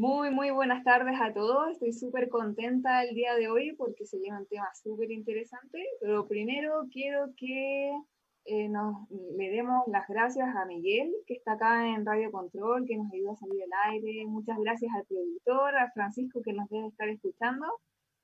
Muy, muy buenas tardes a todos. Estoy súper contenta el día de hoy porque se lleva un tema súper interesante. Pero primero quiero que eh, nos, le demos las gracias a Miguel, que está acá en Radio Control, que nos ayuda a salir al aire. Muchas gracias al productor, a Francisco, que nos debe estar escuchando.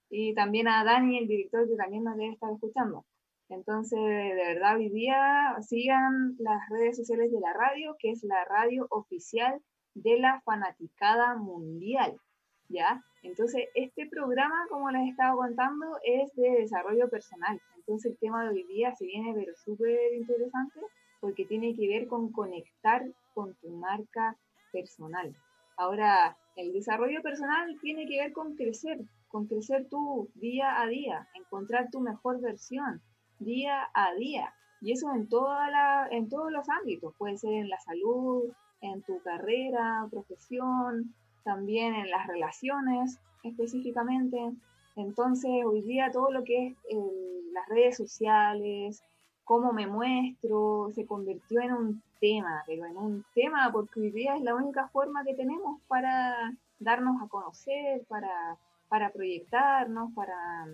Y también a Dani, el director, que también nos debe estar escuchando. Entonces, de verdad, hoy día sigan las redes sociales de la radio, que es la radio oficial de la fanaticada mundial, ¿ya? Entonces, este programa, como les estaba contando, es de desarrollo personal. Entonces, el tema de hoy día se viene, pero súper interesante, porque tiene que ver con conectar con tu marca personal. Ahora, el desarrollo personal tiene que ver con crecer, con crecer tú día a día, encontrar tu mejor versión día a día. Y eso en, toda la, en todos los ámbitos, puede ser en la salud, en tu carrera, profesión, también en las relaciones específicamente. Entonces, hoy día todo lo que es eh, las redes sociales, cómo me muestro, se convirtió en un tema, pero en un tema porque hoy día es la única forma que tenemos para darnos a conocer, para, para proyectarnos, para,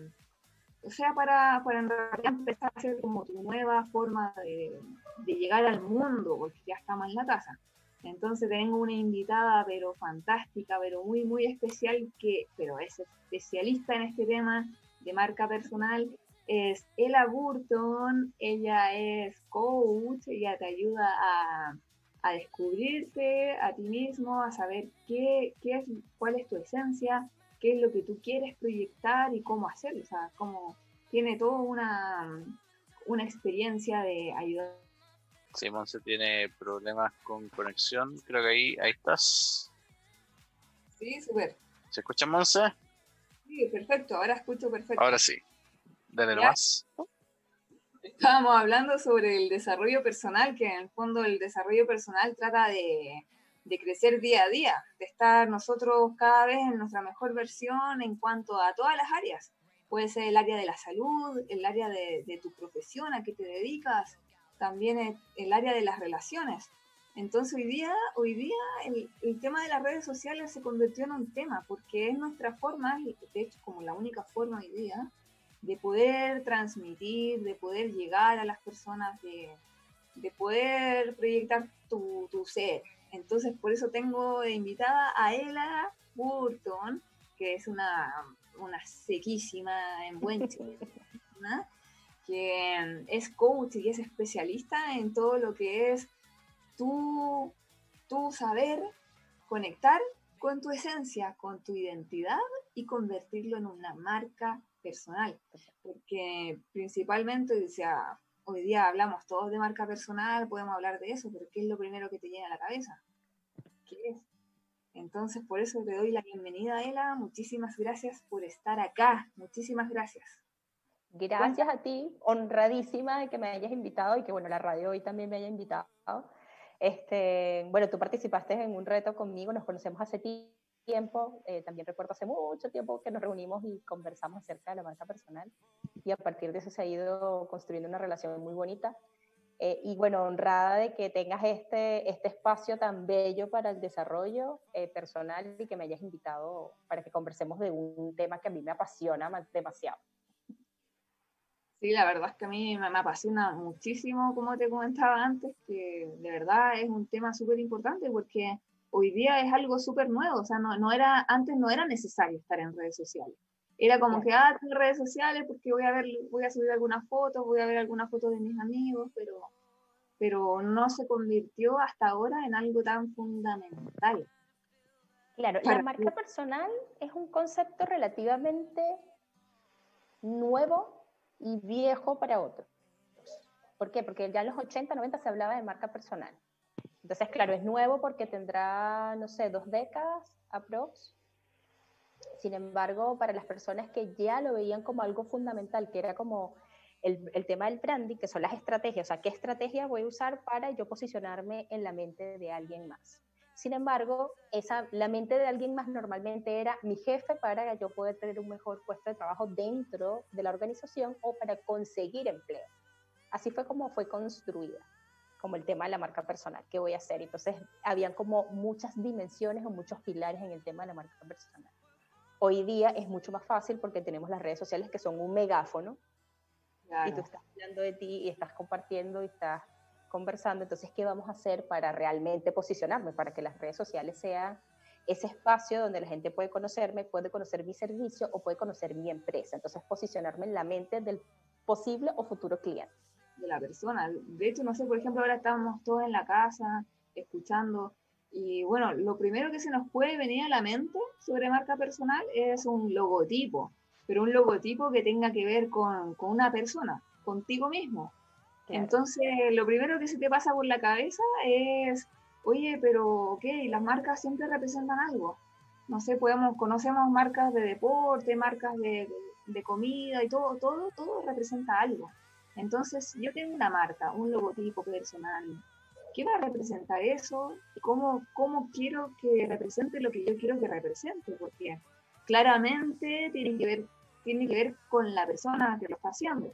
o sea, para, para en realidad empezar a hacer como tu nueva forma de, de llegar al mundo, porque ya estamos en la casa. Entonces tengo una invitada, pero fantástica, pero muy, muy especial, que, pero es especialista en este tema de marca personal, es Ella Burton. Ella es coach, ella te ayuda a, a descubrirte a ti mismo, a saber qué, qué es, cuál es tu esencia, qué es lo que tú quieres proyectar y cómo hacerlo. O sea, como tiene toda una, una experiencia de ayudar Sí, Monse tiene problemas con conexión. Creo que ahí, ahí estás. Sí, súper. ¿Se escucha, Monse? Sí, perfecto. Ahora escucho perfecto. Ahora sí. Dale nomás. Estábamos hablando sobre el desarrollo personal, que en el fondo el desarrollo personal trata de, de crecer día a día, de estar nosotros cada vez en nuestra mejor versión en cuanto a todas las áreas. Puede ser el área de la salud, el área de, de tu profesión, a qué te dedicas, también el, área de las relaciones. Entonces hoy día, hoy día el, el, tema de las redes sociales se convirtió en un tema, porque es nuestra forma, de hecho como la única forma hoy día, de poder transmitir, de poder llegar a las personas, de, de poder proyectar tu, tu, ser. Entonces por eso tengo invitada a Ella Burton, que es una, una sequísima en buen chile, ¿no? Que es coach y es especialista en todo lo que es tu, tu saber conectar con tu esencia, con tu identidad y convertirlo en una marca personal. Porque principalmente, o sea, hoy día hablamos todos de marca personal, podemos hablar de eso, pero ¿qué es lo primero que te llega a la cabeza? ¿Qué es? Entonces, por eso te doy la bienvenida, Ela. Muchísimas gracias por estar acá. Muchísimas gracias. Gracias a ti, honradísima de que me hayas invitado y que bueno, la radio hoy también me haya invitado. Este, bueno, tú participaste en un reto conmigo, nos conocemos hace tiempo, eh, también recuerdo hace mucho tiempo que nos reunimos y conversamos acerca de la marca personal y a partir de eso se ha ido construyendo una relación muy bonita. Eh, y bueno, honrada de que tengas este, este espacio tan bello para el desarrollo eh, personal y que me hayas invitado para que conversemos de un tema que a mí me apasiona demasiado. Sí, la verdad es que a mí me, me apasiona muchísimo, como te comentaba antes, que de verdad es un tema súper importante porque hoy día es algo súper nuevo, o sea, no, no, era, antes no era necesario estar en redes sociales. Era como que, ah, tengo redes sociales porque voy a ver, voy a subir algunas fotos, voy a ver algunas fotos de mis amigos, pero, pero no se convirtió hasta ahora en algo tan fundamental. Claro, la marca personal es un concepto relativamente nuevo y viejo para otros. ¿Por qué? Porque ya en los 80, 90 se hablaba de marca personal. Entonces, claro, es nuevo porque tendrá, no sé, dos décadas aprox. Sin embargo, para las personas que ya lo veían como algo fundamental, que era como el, el, tema del branding, que son las estrategias, o sea, ¿qué estrategia voy a usar para yo posicionarme en la mente de alguien más? Sin embargo, esa, la mente de alguien más normalmente era mi jefe para yo poder tener un mejor puesto de trabajo dentro de la organización o para conseguir empleo. Así fue como fue construida. como el tema de la marca personal, ¿qué voy a hacer? Entonces, habían como muchas dimensiones o muchos pilares en el tema de la marca personal. Hoy día es mucho más fácil porque tenemos las redes sociales que son un megáfono y tú estás hablando de ti y estás compartiendo y estás conversando. Entonces, ¿qué vamos a hacer para realmente posicionarme? Para que las redes sociales sean ese espacio donde la gente puede conocerme, puede conocer mi servicio o puede conocer mi empresa. Entonces, posicionarme en la mente del posible o futuro cliente de la persona. De hecho, no sé, por ejemplo, ahora estamos todos en la casa escuchando y bueno, lo primero que se nos puede venir a la mente sobre marca personal es un logotipo, pero un logotipo que tenga que ver con, con una persona, contigo mismo. Entonces, lo primero que se te pasa por la cabeza es, oye, pero ok, las marcas siempre representan algo. No sé, podemos, conocemos marcas de deporte, marcas de, de, de comida y todo, todo, todo representa algo. Entonces, yo tengo una marca, un logotipo personal. ¿Qué va a representar eso? ¿Cómo, ¿Cómo quiero que represente lo que yo quiero que represente? Porque claramente tiene que ver, tiene que ver con la persona que lo está haciendo.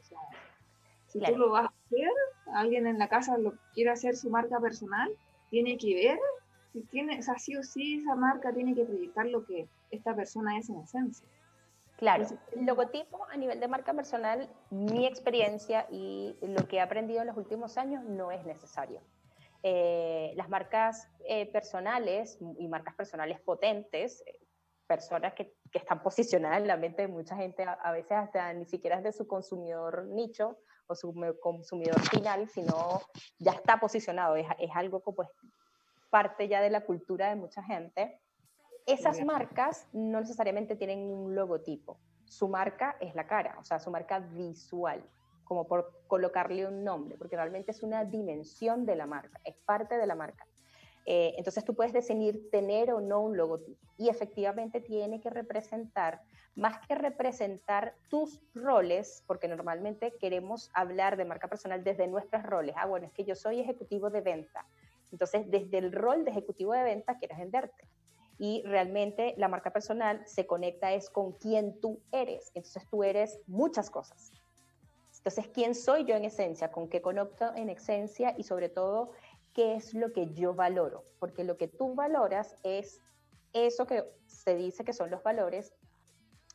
si tú lo vas hacer, alguien en la casa lo quiere hacer su marca personal, tiene que ver, si tiene, o sea, sí o sí esa marca tiene que proyectar lo que esta persona es en esencia. Claro, el logotipo a nivel de marca personal, mi experiencia y lo que he aprendido en los últimos años no es necesario. Eh, las marcas eh, personales y marcas personales potentes, eh, personas que, que, están posicionadas en la mente de mucha gente, a, veces hasta ni siquiera es de su consumidor nicho o su consumidor final, sino ya está posicionado, es, es algo como pues, parte ya de la cultura de mucha gente esas marcas no necesariamente tienen un logotipo. Su marca es la cara, o sea, su marca visual, como por colocarle un nombre, porque realmente es una dimensión de la marca, es parte de la marca. Eh, entonces tú puedes decidir tener o no un logotipo y efectivamente tiene que representar, más que representar tus roles, porque normalmente queremos hablar de marca personal desde nuestros roles. Ah, bueno, es que yo soy ejecutivo de venta. Entonces, desde el rol de ejecutivo de venta quieres venderte y realmente la marca personal se conecta es con quién tú eres. Entonces tú eres muchas cosas. Entonces, ¿quién soy yo en esencia? ¿Con qué conecto en esencia? Y sobre todo, ¿qué es lo que yo valoro? Porque lo que tú valoras es eso que se dice que son los valores,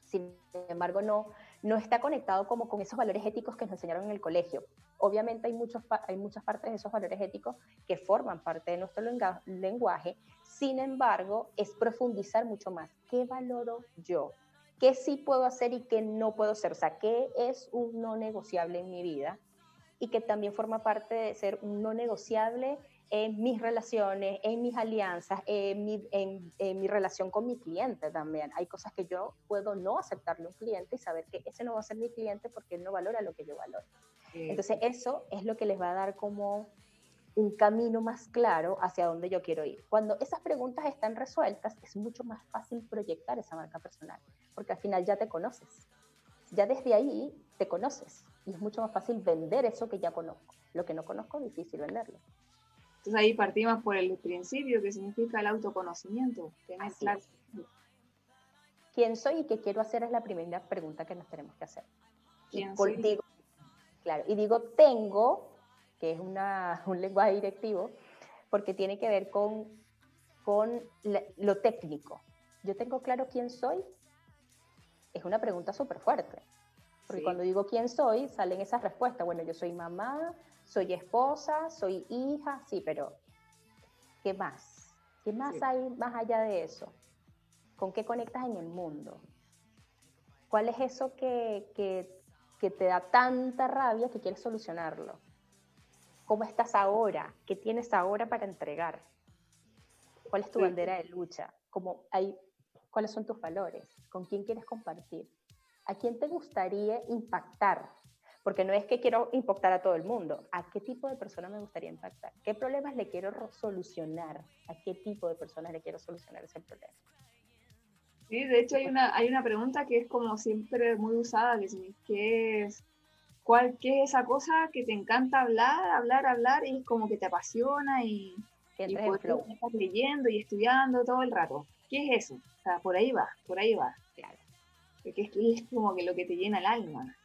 sin embargo, no, no está conectado como con esos valores éticos que nos enseñaron en el colegio. Obviamente hay, muchos, hay muchas partes de esos valores éticos que forman parte de nuestro lenguaje, sin embargo, es profundizar mucho más. ¿Qué valoro yo? ¿Qué sí puedo hacer y qué no puedo hacer? O sea, ¿qué es un no negociable en mi vida? Y que también forma parte de ser un no negociable en mis relaciones, en mis alianzas, en mi, en, mi, relación con mi cliente también. Hay cosas que yo puedo no aceptarle a un cliente y saber que ese no va a ser mi cliente porque él no valora lo que yo valoro. Entonces eso es lo que les va a dar como un camino más claro hacia dónde yo quiero ir. Cuando esas preguntas están resueltas, es mucho más fácil proyectar esa marca personal, porque al final ya te conoces. Ya desde ahí te conoces y es mucho más fácil vender eso que ya conozco. Lo que no conozco difícil venderlo. Entonces ahí partimos por el principio que significa el autoconocimiento, tener claro. ¿Quién soy y qué quiero hacer? Es la primera pregunta que nos tenemos que hacer. ¿Quién soy? Digo, claro, y digo tengo, que es una, un lenguaje directivo, porque tiene que ver con, con lo técnico. Yo tengo claro quién soy, es una pregunta súper fuerte. Porque cuando digo quién soy, salen esas respuestas. Bueno, yo soy mamá, soy esposa, soy hija, sí, pero ¿qué más? ¿Qué más hay más allá de eso? ¿Con qué conectas en el mundo? ¿Cuál es eso que, que, que te da tanta rabia que quieres solucionarlo? ¿Cómo estás ahora? ¿Qué tienes ahora para entregar? ¿Cuál es tu bandera de lucha? ¿Cómo hay, ¿Cuáles son tus valores? ¿Con quién quieres compartir? ¿A quién te gustaría impactar? Porque no es que quiero impactar a todo el mundo. ¿A qué tipo de persona me gustaría impactar? ¿Qué problemas le quiero solucionar? ¿A qué tipo de personas le quiero solucionar ese problema? Sí, de hecho hay una, hay una pregunta que es como siempre muy usada, que es, ¿cuál, ¿qué es esa cosa que te encanta hablar, hablar, hablar y es como que te apasiona y, que y estás leyendo y estudiando todo el rato? ¿Qué es eso? O sea, por ahí va, por ahí va. Claro. Porque es, es como que lo que te llena el alma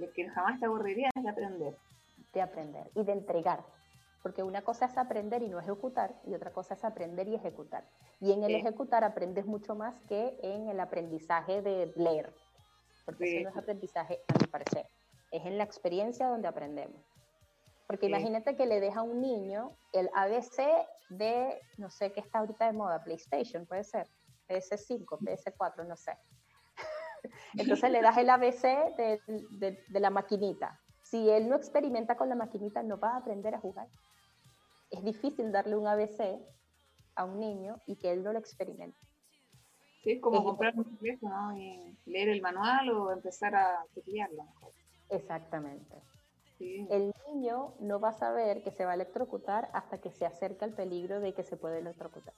lo que jamás te aburriría es aprender. de aprender y de entregar. Porque una cosa es aprender y no ejecutar, y otra cosa es aprender y ejecutar. Y en el ejecutar aprendes mucho más que en el aprendizaje de leer. Porque eso no es aprendizaje, a mi parecer. Es en la experiencia donde aprendemos. Porque imagínate que le deja a un niño el ABC de, no sé qué está ahorita de moda, PlayStation, puede ser, PS5, PS4, no sé. Entonces le das el ABC de, de, de, la maquinita. Si él no experimenta con la maquinita, no va a aprender a jugar. Es difícil darle un ABC a un niño y que él no lo experimente. Sí, es como comprar un teléfono y leer el manual o empezar a teclearlo. Exactamente. El niño no va a saber que se va a electrocutar hasta que se acerca al peligro de que se puede electrocutar.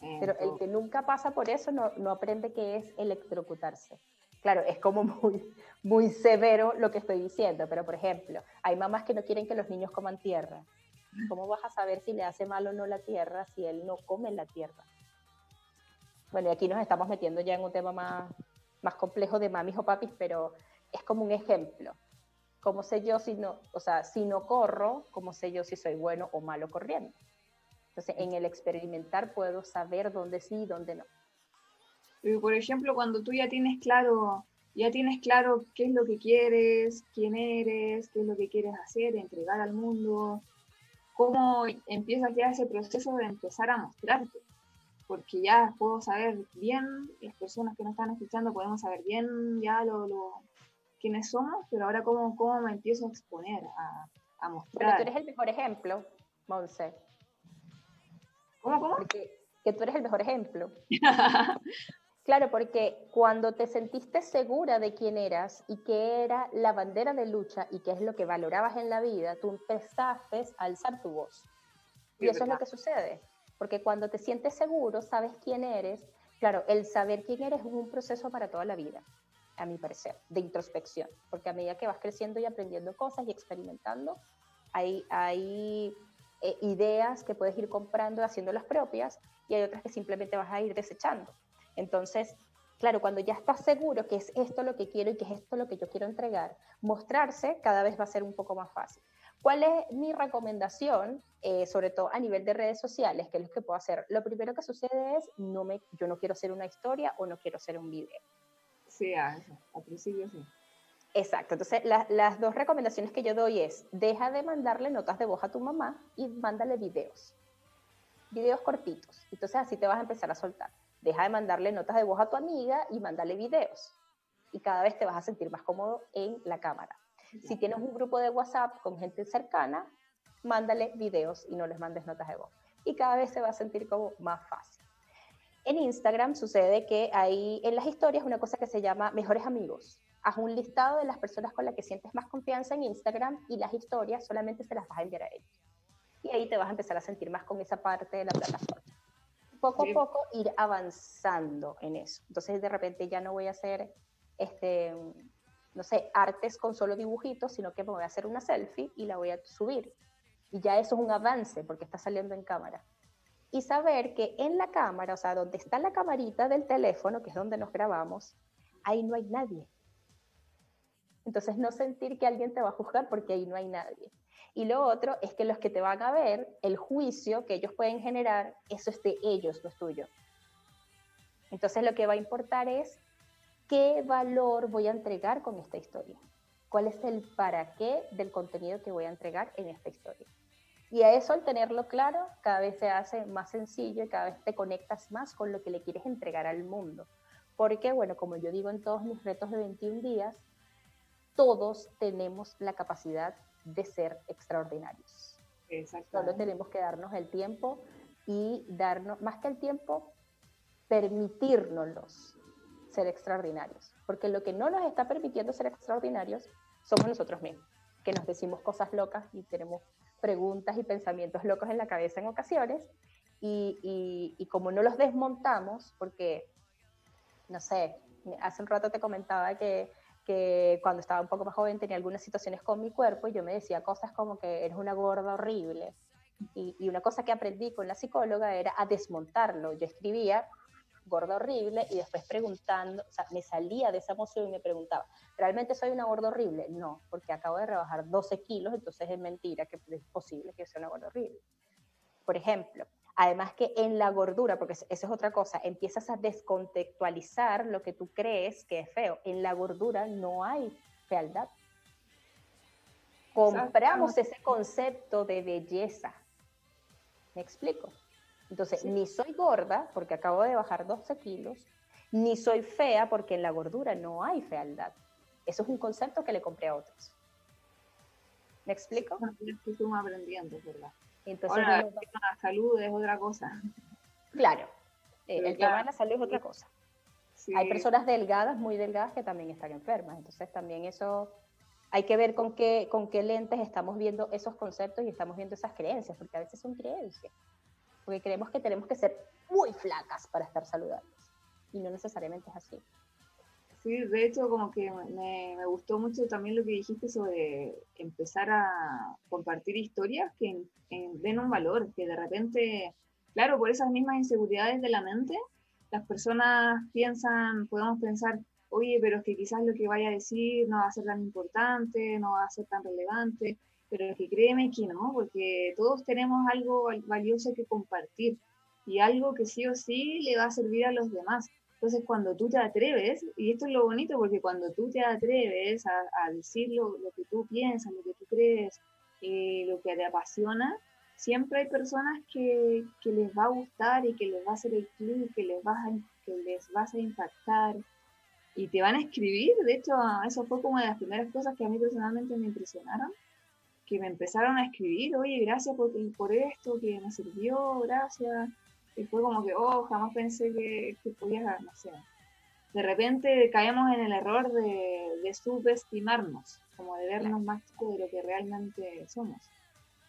Pero el que nunca pasa por eso no, no, aprende qué es electrocutarse. Claro, es como muy, muy severo lo que estoy diciendo, pero por ejemplo, hay mamás que no quieren que los niños coman tierra. ¿Cómo vas a saber si le hace mal o no la tierra si él no come la tierra? Bueno, y aquí nos estamos metiendo ya en un tema más, más complejo de mamis o papis, pero es como un ejemplo. ¿Cómo sé yo si no, o sea, si no corro, cómo sé yo si soy bueno o malo corriendo? Entonces, en el experimentar puedo saber dónde sí y dónde no. Por ejemplo, cuando tú ya tienes claro, ya tienes claro qué es lo que quieres, quién eres, qué es lo que quieres hacer, entregar al mundo, cómo empieza ya ese proceso de empezar a mostrarte. Porque ya puedo saber bien, las personas que nos están escuchando podemos saber bien ya lo, lo quiénes somos, pero ahora cómo, cómo me empiezo a exponer, a, a mostrar. Pero tú eres el mejor ejemplo, Monse. ¿Cómo, cómo? Porque, que tú eres el mejor ejemplo. claro, porque cuando te sentiste segura de quién eras y qué era la bandera de lucha y qué es lo que valorabas en la vida, tú empezaste a alzar tu voz. Y eso es lo que sucede. Porque cuando te sientes seguro, sabes quién eres. Claro, el saber quién eres es un proceso para toda la vida a mi parecer, de introspección, porque a medida que vas creciendo y aprendiendo cosas y experimentando, hay, hay eh, ideas que puedes ir comprando haciendo las propias y hay otras que simplemente vas a ir desechando. Entonces, claro, cuando ya estás seguro que es esto lo que quiero y que es esto lo que yo quiero entregar, mostrarse cada vez va a ser un poco más fácil. ¿Cuál es mi recomendación, eh, sobre todo a nivel de redes sociales, que es lo que puedo hacer? Lo primero que sucede es, no me, yo no quiero hacer una historia o no quiero hacer un video Sí, a eso. Al principio sí. Exacto. Entonces, las dos recomendaciones que yo doy es, deja de mandarle notas de voz a tu mamá y mándale videos. Videos cortitos. Entonces, así te vas a empezar a soltar. Deja de mandarle notas de voz a tu amiga y mándale videos. Y cada vez te vas a sentir más cómodo en la cámara. Si tienes un grupo de WhatsApp con gente cercana, mándale videos y no les mandes notas de voz. Y cada vez se va a sentir como más fácil. En Instagram sucede que hay en las historias una cosa que se llama mejores amigos. Haz un listado de las personas con las que sientes más confianza en Instagram y las historias solamente se las vas a enviar a ellos. Y ahí te vas a empezar a sentir más con esa parte de la plataforma. Poco a poco ir avanzando en eso. Entonces de repente ya no voy a hacer, este, no sé, artes con solo dibujitos, sino que me voy a hacer una selfie y la voy a subir. Y ya eso es un avance porque está saliendo en cámara y saber que en la cámara, o sea, donde está la camarita del teléfono, que es donde nos grabamos, ahí no hay nadie. Entonces no sentir que alguien te va a juzgar porque ahí no hay nadie. Y lo otro es que los que te van a ver, el juicio que ellos pueden generar, eso es de ellos, no es tuyo. Entonces lo que va a importar es qué valor voy a entregar con esta historia. ¿Cuál es el para qué del contenido que voy a entregar en esta historia? Y a eso al tenerlo claro, cada vez se hace más sencillo y cada vez te conectas más con lo que le quieres entregar al mundo. Porque, bueno, como yo digo en todos mis retos de 21 días, todos tenemos la capacidad de ser extraordinarios. Solo tenemos que darnos el tiempo y darnos, más que el tiempo, permitirnos ser extraordinarios. Porque lo que no nos está permitiendo ser extraordinarios somos nosotros mismos, que nos decimos cosas locas y tenemos preguntas y pensamientos locos en la cabeza en ocasiones y, y, como no los desmontamos, porque, no sé, hace un rato te comentaba que, que, cuando estaba un poco más joven tenía algunas situaciones con mi cuerpo y yo me decía cosas como que eres una gorda horrible. Y, y una cosa que aprendí con la psicóloga era a desmontarlo. Yo escribía gorda horrible y después preguntando, o sea, me salía de esa emoción y me preguntaba, ¿realmente soy una gorda horrible? No, porque acabo de rebajar 12 kilos, entonces es mentira que es posible que sea una gorda horrible. Por ejemplo, además que en la gordura, porque esa es otra cosa, empiezas a descontextualizar lo que tú crees que es feo. En la gordura no hay fealdad. Compramos ese concepto de belleza. ¿Me explico? Entonces, ni soy gorda porque acabo de bajar 12 kilos, ni soy fea porque en la gordura no hay fealdad. Eso es un concepto que le compré a otros. ¿Me explico? Estamos aprendiendo, ¿verdad? Entonces, Ahora, la salud es otra cosa. Claro, eh, el tema de la salud es otra cosa. Hay personas delgadas, muy delgadas, que también están enfermas. Entonces, también eso hay que ver con qué, con qué lentes estamos viendo esos conceptos y estamos viendo esas creencias, porque a veces son creencias porque creemos que tenemos que ser muy flacas para estar saludables y no necesariamente es así. Sí, de hecho como que me, gustó mucho también lo que dijiste sobre empezar a compartir historias que den un valor, que de repente, claro, por esas mismas inseguridades de la mente, las personas piensan, podemos pensar, oye, pero es que quizás lo que vaya a decir no va a ser tan importante, no va a ser tan relevante, pero es que créeme que no, porque todos tenemos algo valioso que compartir y algo que sí o sí le va a servir a los demás. Entonces, cuando tú te atreves, y esto es lo bonito, porque cuando tú te atreves a, decir lo, que tú piensas, lo que tú crees, eh, lo que te apasiona, siempre hay personas que, que, les va a gustar y que les va a hacer el clic, que les vas a, que les vas a impactar y te van a escribir. De hecho, eso fue como de las primeras cosas que a mí personalmente me impresionaron que me empezaron a escribir, oye, gracias por, por esto, que me sirvió, gracias. Y fue como que, oh, jamás pensé que, que no sé. De repente caemos en el error de, de subestimarnos, como de vernos más de lo que realmente somos.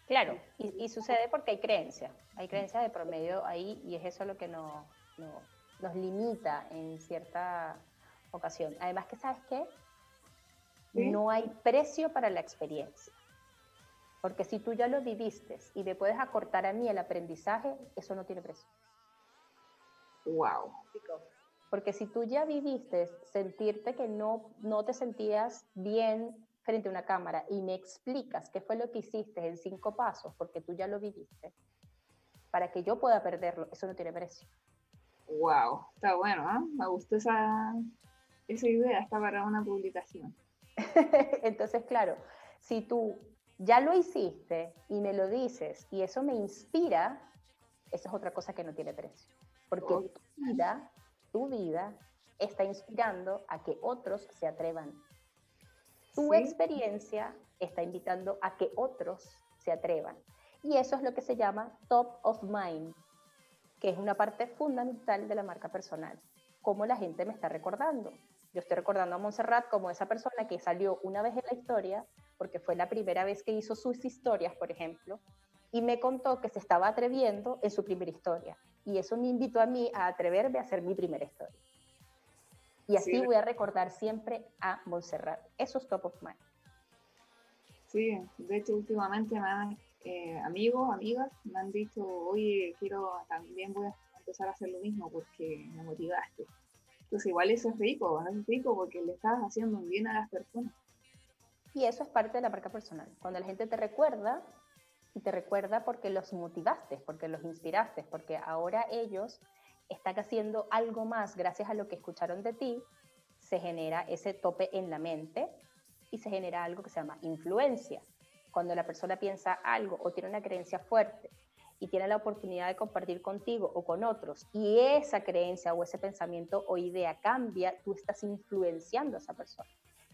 Claro, y, sucede porque hay creencia, hay creencia de promedio ahí y es eso lo que nos, nos limita en cierta ocasión. Además que, ¿sabes qué? No hay precio para la experiencia. Porque si tú ya lo viviste y me puedes acortar a mí el aprendizaje, eso no tiene precio. Wow. Porque si tú ya viviste sentirte que no, no te sentías bien frente a una cámara y me explicas qué fue lo que hiciste en cinco pasos, porque tú ya lo viviste, para que yo pueda perderlo, eso no tiene precio. Wow, está bueno, ¿eh? me gustó esa, esa idea, está para una publicación. Entonces, claro, si tú ya lo hiciste y me lo dices y eso me inspira, eso es otra cosa que no tiene precio. Porque tu vida, tu vida está inspirando a que otros se atrevan. Tu experiencia está invitando a que otros se atrevan. Y eso es lo que se llama top of mind, que es una parte fundamental de la marca personal. Cómo la gente me está recordando. Yo estoy recordando a Montserrat como esa persona que salió una vez en la historia, porque fue la primera vez que hizo sus historias, por ejemplo, y me contó que se estaba atreviendo en su primera historia. Y eso me invitó a mí a atreverme a hacer mi primera historia. Y así voy a recordar siempre a Montserrat. Eso es top of mind. Sí, de hecho últimamente me han, eh, amigos, amigas, me han dicho, oye, quiero, también voy a empezar a hacer lo mismo porque me motivaste. Entonces igual eso es rico, es rico porque le estás haciendo un bien a las personas. Y eso es parte de la marca personal. Cuando la gente te recuerda, y te recuerda porque los motivaste, porque los inspiraste, porque ahora ellos están haciendo algo más gracias a lo que escucharon de ti, se genera ese tope en la mente y se genera algo que se llama influencia. Cuando la persona piensa algo o tiene una creencia fuerte y tiene la oportunidad de compartir contigo o con otros y esa creencia o ese pensamiento o idea cambia, tú estás influenciando a esa persona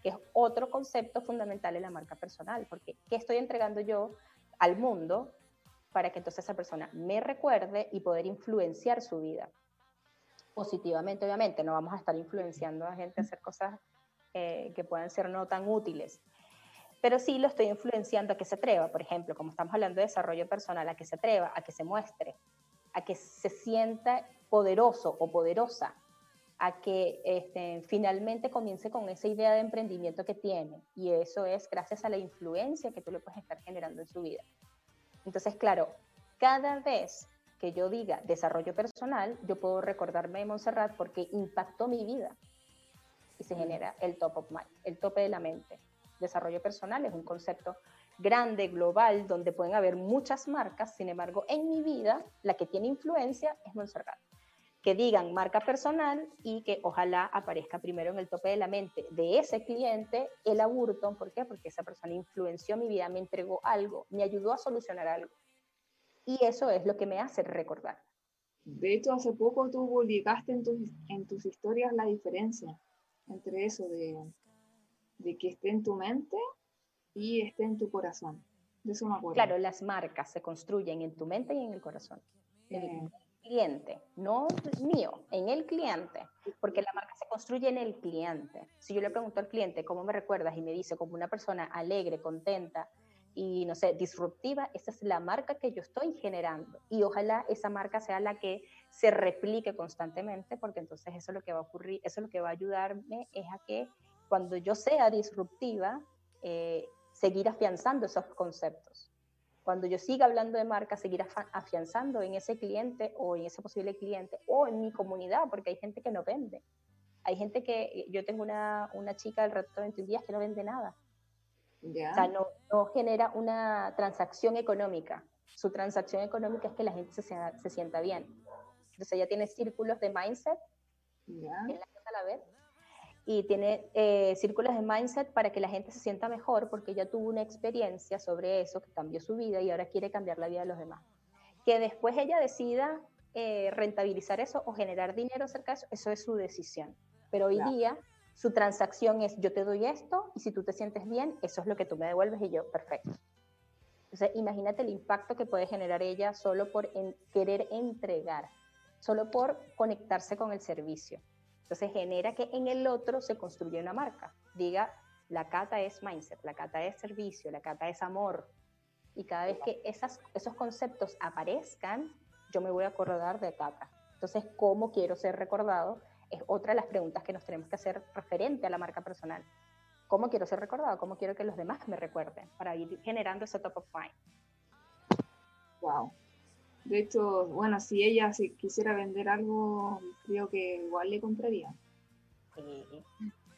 que es otro concepto fundamental en la marca personal, porque ¿qué estoy entregando yo al mundo para que entonces esa persona me recuerde y poder influenciar su vida? Positivamente, obviamente, no vamos a estar influenciando a gente a hacer cosas eh, que puedan ser no tan útiles, pero sí lo estoy influenciando a que se atreva, por ejemplo, como estamos hablando de desarrollo personal, a que se atreva, a que se muestre, a que se sienta poderoso o poderosa a que este, finalmente comience con esa idea de emprendimiento que tiene. Y eso es gracias a la influencia que tú le puedes estar generando en su vida. Entonces, claro, cada vez que yo diga desarrollo personal, yo puedo recordarme de Montserrat porque impactó mi vida. Y se genera el top of mind, el tope de la mente. Desarrollo personal es un concepto grande, global, donde pueden haber muchas marcas, sin embargo, en mi vida, la que tiene influencia es Montserrat. Que digan marca personal y que ojalá aparezca primero en el tope de la mente de ese cliente el aburto. ¿Por qué? Porque esa persona influenció mi vida, me entregó algo, me ayudó a solucionar algo. Y eso es lo que me hace recordar. De hecho, hace poco tú publicaste en tus, en tus historias la diferencia entre eso de, de que esté en tu mente y esté en tu corazón. De eso me acuerdo. Claro, las marcas se construyen en tu mente y en el corazón. El cliente, no mío, en el cliente, porque la marca se construye en el cliente. Si yo le pregunto al cliente cómo me recuerdas y me dice como una persona alegre, contenta y no sé, disruptiva, esa es la marca que yo estoy generando. Y ojalá esa marca sea la que se replique constantemente, porque entonces eso es lo que va a ocurrir, eso es lo que va a ayudarme es a que cuando yo sea disruptiva, eh, seguir afianzando esos conceptos. Cuando yo siga hablando de marca, seguir afianzando en ese cliente o en ese posible cliente o en mi comunidad, porque hay gente que no vende. Hay gente que, yo tengo una, una chica del reto de 21 días que no vende nada. O sea, no, no, genera una transacción económica. Su transacción económica es que la gente se, se sienta bien. Entonces ella tiene círculos de mindset, yeah. que es la a la vez, y tiene eh, círculos de mindset para que la gente se sienta mejor porque ella tuvo una experiencia sobre eso que cambió su vida y ahora quiere cambiar la vida de los demás. Que después ella decida eh, rentabilizar eso o generar dinero acerca de eso, eso es su decisión. Pero hoy día su transacción es yo te doy esto y si tú te sientes bien, eso es lo que tú me devuelves y yo, perfecto. Entonces, imagínate el impacto que puede generar ella solo por querer entregar, solo por conectarse con el servicio. Entonces genera que en el otro se construye una marca. Diga, la cata es mindset, la cata es servicio, la cata es amor. Y cada vez que esas, esos conceptos aparezcan, yo me voy a acordar de cata. Entonces, ¿cómo quiero ser recordado? Es otra de las preguntas que nos tenemos que hacer referente a la marca personal. ¿Cómo quiero ser recordado? ¿Cómo quiero que los demás me recuerden? Para ir generando ese top of mind. Wow. De hecho, bueno, si ella si quisiera vender algo, creo que igual le compraría. Sí.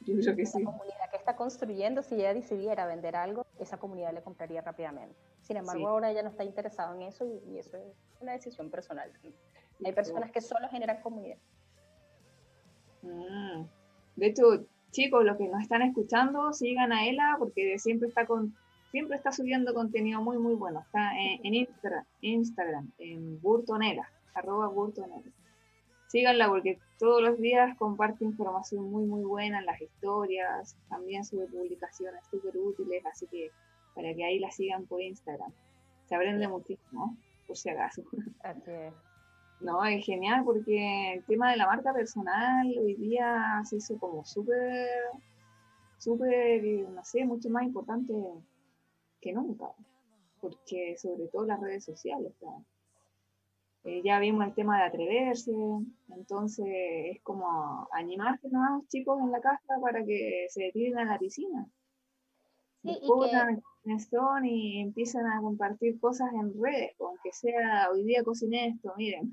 Yo creo que sí. La comunidad que está construyendo, si ella decidiera vender algo, esa comunidad le compraría rápidamente. Sin embargo, ahora ella no está interesada en eso y, eso es una decisión personal. Hay personas que solo generan comunidad. Mm. De hecho, chicos, los que nos están escuchando, sigan a Ela porque siempre está con siempre está subiendo contenido muy, muy bueno. Está en, Instagram, Instagram, en Burtonela, arroba Burtonela. Síganla porque todos los días comparte información muy, muy buena en las historias, también sube publicaciones súper útiles, así que para que ahí la sigan por Instagram. Se aprende muchísimo, por si acaso. Así es. No, es genial porque el tema de la marca personal hoy día se hizo como súper, súper, no sé, mucho más importante que nunca, porque sobre todo las redes sociales. Eh, ya vimos el tema de atreverse, entonces es como animarse más chicos en la casa para que se tiren a la piscina. Sí, y son y empiezan a compartir cosas en redes, aunque sea hoy día cociné esto, miren.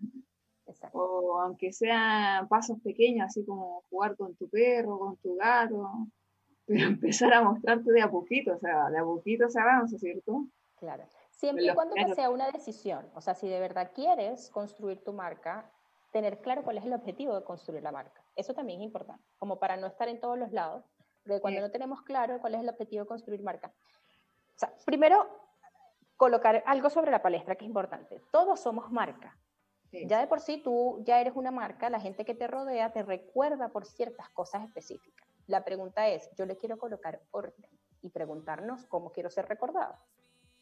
O aunque sean pasos pequeños, así como jugar con tu perro, con tu gato, pero empezar a mostrarte de a poquito, o sea, de a poquito se avanza, ¿cierto? Claro. Siempre y cuando que sea una decisión, o sea, si de verdad quieres construir tu marca, tener claro cuál es el objetivo de construir la marca. Eso también es importante, como para no estar en todos los lados, porque cuando no tenemos claro cuál es el objetivo de construir marca. O sea, primero, colocar algo sobre la palestra que es importante. Todos somos marca. Ya de por sí tú ya eres una marca, la gente que te rodea te recuerda por ciertas cosas específicas. La pregunta es, yo le quiero colocar orden y preguntarnos cómo quiero ser recordado.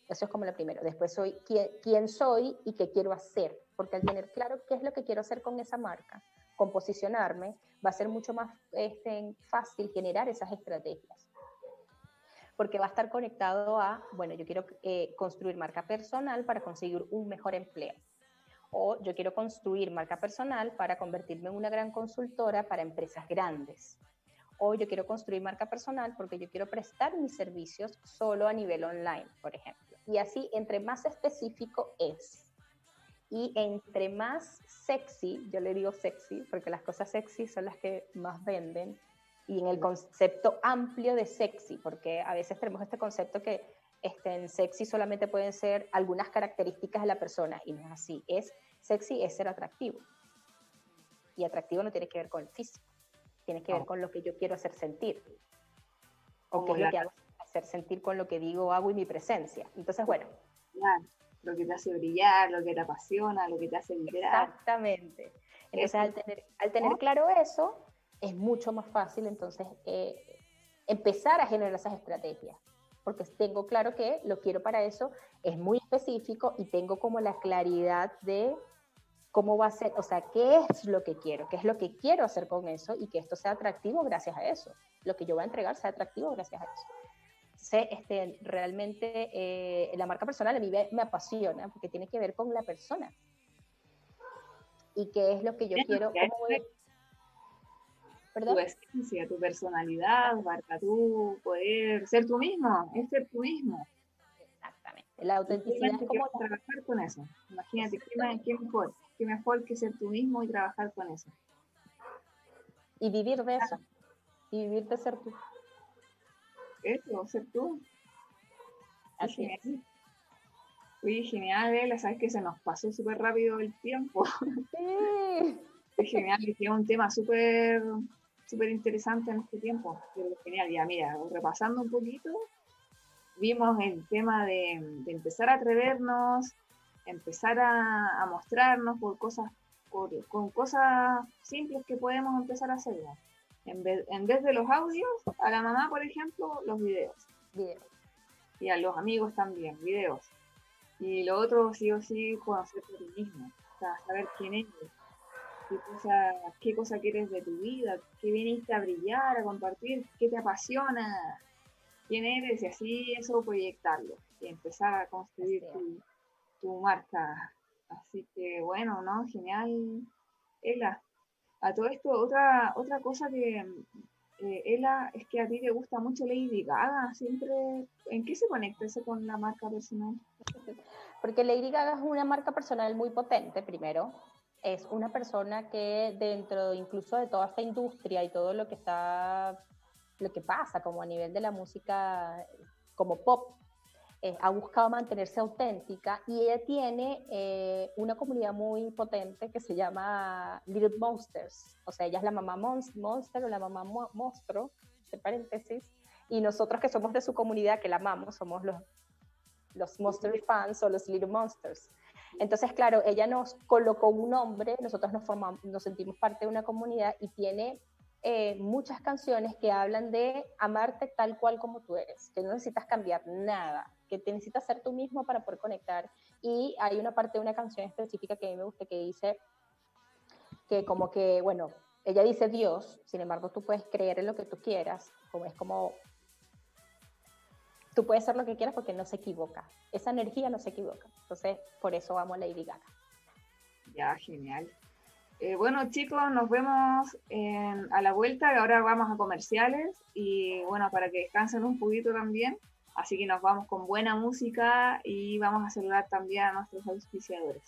Eso es como lo primero. Después soy quién, soy y qué quiero hacer, porque al tener claro qué es lo que quiero hacer con esa marca, con posicionarme, va a ser mucho más este, fácil generar esas estrategias. Porque va a estar conectado a, bueno, yo quiero eh, construir marca personal para conseguir un mejor empleo. O yo quiero construir marca personal para convertirme en una gran consultora para empresas grandes o yo quiero construir marca personal porque yo quiero prestar mis servicios solo a nivel online, por ejemplo. Y así, entre más específico es y entre más sexy, yo le digo sexy, porque las cosas sexy son las que más venden, y en el concepto amplio de sexy, porque a veces tenemos este concepto que este, en sexy solamente pueden ser algunas características de la persona, y no es así. Es sexy es ser atractivo. Y atractivo no tiene que ver con el físico, tiene que ver con lo que yo quiero hacer sentir. O qué es lo que hago hacer sentir con lo que digo, hago y mi presencia. Entonces, bueno. lo que te hace brillar, lo que te apasiona, lo que te hace vibrar. Exactamente. Entonces, al tener, al tener claro eso, es mucho más fácil entonces eh, empezar a generar esas estrategias. Porque tengo claro que lo quiero para eso, es muy específico y tengo como la claridad de cómo va a ser, o sea, qué es lo que quiero, qué es lo que quiero hacer con eso y que esto sea atractivo gracias a eso. Lo que yo voy a entregar sea atractivo gracias a eso sé, este, realmente eh, la marca personal a mí me, apasiona porque tiene que ver con la persona. Y qué es lo que yo quiero. Tu esencia, tu personalidad, marca tú, poder ser tú mismo, es ser tú mismo. La autenticidad es como... Trabajar con eso. Imagínate, ¿qué, ¿qué, mejor? ¿Qué mejor que ser tú mismo y trabajar con eso? Y vivir de eso. Y vivir de ser tú eso, ser tú. Así genial. Oye, genial, Ela, sabes que se nos pasó súper rápido el tiempo. Sí. Es genial, es un tema súper súper interesante en este tiempo. genial, ya mira, repasando un poquito, vimos el tema de, empezar a atrevernos, empezar a, mostrarnos por cosas, con cosas simples que podemos empezar a hacer. En vez, en vez de los audios, a la mamá, por ejemplo, los videos. Y a los amigos también, videos. Y lo otro, sí o sí, conocerte a ti mismo. O sea, saber quién eres. Qué cosa, qué cosa quieres de tu vida. Qué viniste a brillar, a compartir. Qué te apasiona. Quién eres. Y así eso proyectarlo. Y empezar a construir tu, tu marca. Así que bueno, ¿no? Genial. Ela, a todo esto, otra, otra cosa que, eh, Ela, es que a ti te gusta mucho Lady Gaga, siempre, ¿en qué se conecta eso con la marca personal? Porque Lady Gaga es una marca personal muy potente, primero, es una persona que dentro incluso de toda esta industria y todo lo que está, lo que pasa como a nivel de la música como pop, eh, ha buscado mantenerse auténtica y ella tiene eh, una comunidad muy potente que se llama Little Monsters. O sea, ella es la mamá monster o la mamá monstruo, entre paréntesis, y nosotros que somos de su comunidad, que la amamos, somos los, los Monster fans o los Little Monsters. Entonces, claro, ella nos colocó un nombre, nosotros nos, formamos, nos sentimos parte de una comunidad y tiene eh, muchas canciones que hablan de amarte tal cual como tú eres, que no necesitas cambiar nada, que te necesitas ser tú mismo para poder conectar. Y hay una parte de una canción específica que a mí me gusta que dice que como que, bueno, ella dice Dios, sin embargo tú puedes creer en lo que tú quieras, como es como tú puedes ser lo que quieras porque no se equivoca. Esa energía no se equivoca. Entonces, por eso amo a Lady Gaga. Ya, genial. Eh, bueno, chicos, nos vemos a la vuelta. Ahora vamos a comerciales y bueno, para que descansen un poquito también. Así que nos vamos con buena música y vamos a saludar también a nuestros auspiciadores.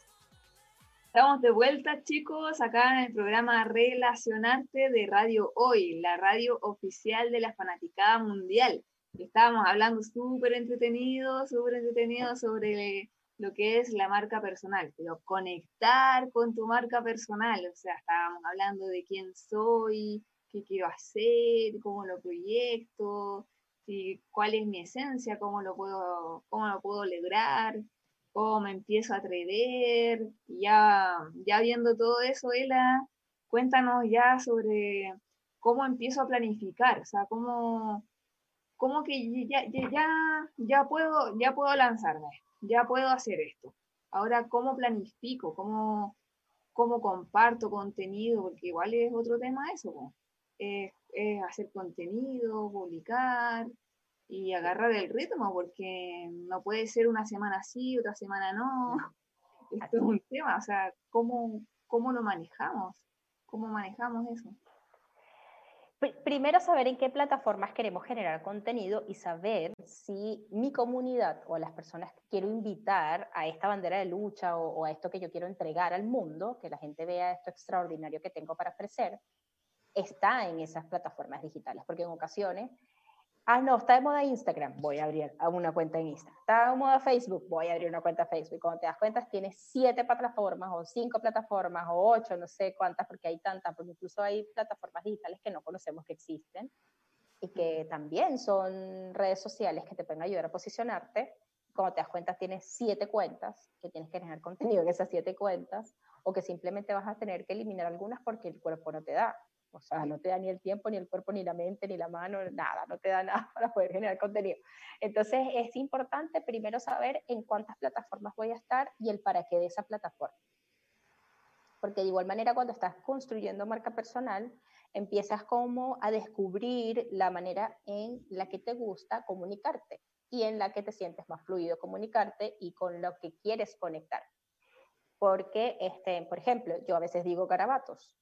Estamos de vuelta, chicos, acá en el programa Relacionarte de Radio Hoy, la radio oficial de la Fanaticada Mundial. Estábamos hablando súper entretenido, súper entretenido sobre lo que es la marca personal, pero conectar con tu marca personal, o sea, estábamos hablando de quién soy, qué quiero hacer, cómo lo proyecto, y cuál es mi esencia, cómo lo puedo, cómo lo puedo lograr, cómo me empiezo a atrever, ya, ya viendo todo eso, Ela, cuéntanos ya sobre cómo empiezo a planificar, o sea, cómo, cómo que ya, ya, ya, puedo, ya puedo lanzarme ya puedo hacer esto. Ahora, ¿cómo planifico? ¿Cómo, cómo comparto contenido? Porque igual es otro tema eso, es, hacer contenido, publicar y agarrar el ritmo, porque no puede ser una semana sí, otra semana no. Esto es un tema, o sea, ¿cómo, cómo lo manejamos? ¿Cómo manejamos eso? Primero saber en qué plataformas queremos generar contenido y saber si mi comunidad o las personas que quiero invitar a esta bandera de lucha o, o, a esto que yo quiero entregar al mundo, que la gente vea esto extraordinario que tengo para ofrecer, está en esas plataformas digitales. Porque en ocasiones Ah, no, está de moda Instagram, voy a abrir una cuenta en Instagram. Está de moda Facebook, voy a abrir una cuenta Facebook. Cuando te das cuenta, tienes siete plataformas o cinco plataformas o ocho, no sé cuántas, porque hay tantas, porque incluso hay plataformas digitales que no conocemos que existen y que también son redes sociales que te pueden ayudar a posicionarte. Cuando te das cuenta, tienes siete cuentas, que tienes que generar contenido en esas siete cuentas, o que simplemente vas a tener que eliminar algunas porque el cuerpo no te da. O sea, no te da ni el tiempo, ni el cuerpo, ni la mente, ni la mano, nada, no te da nada para poder generar contenido. Entonces es importante primero saber en cuántas plataformas voy a estar y el para qué de esa plataforma. Porque de igual manera cuando estás construyendo marca personal, empiezas como a descubrir la manera en la que te gusta comunicarte y en la que te sientes más fluido comunicarte y con lo que quieres conectar. Porque, este, por ejemplo, yo a veces digo garabatos,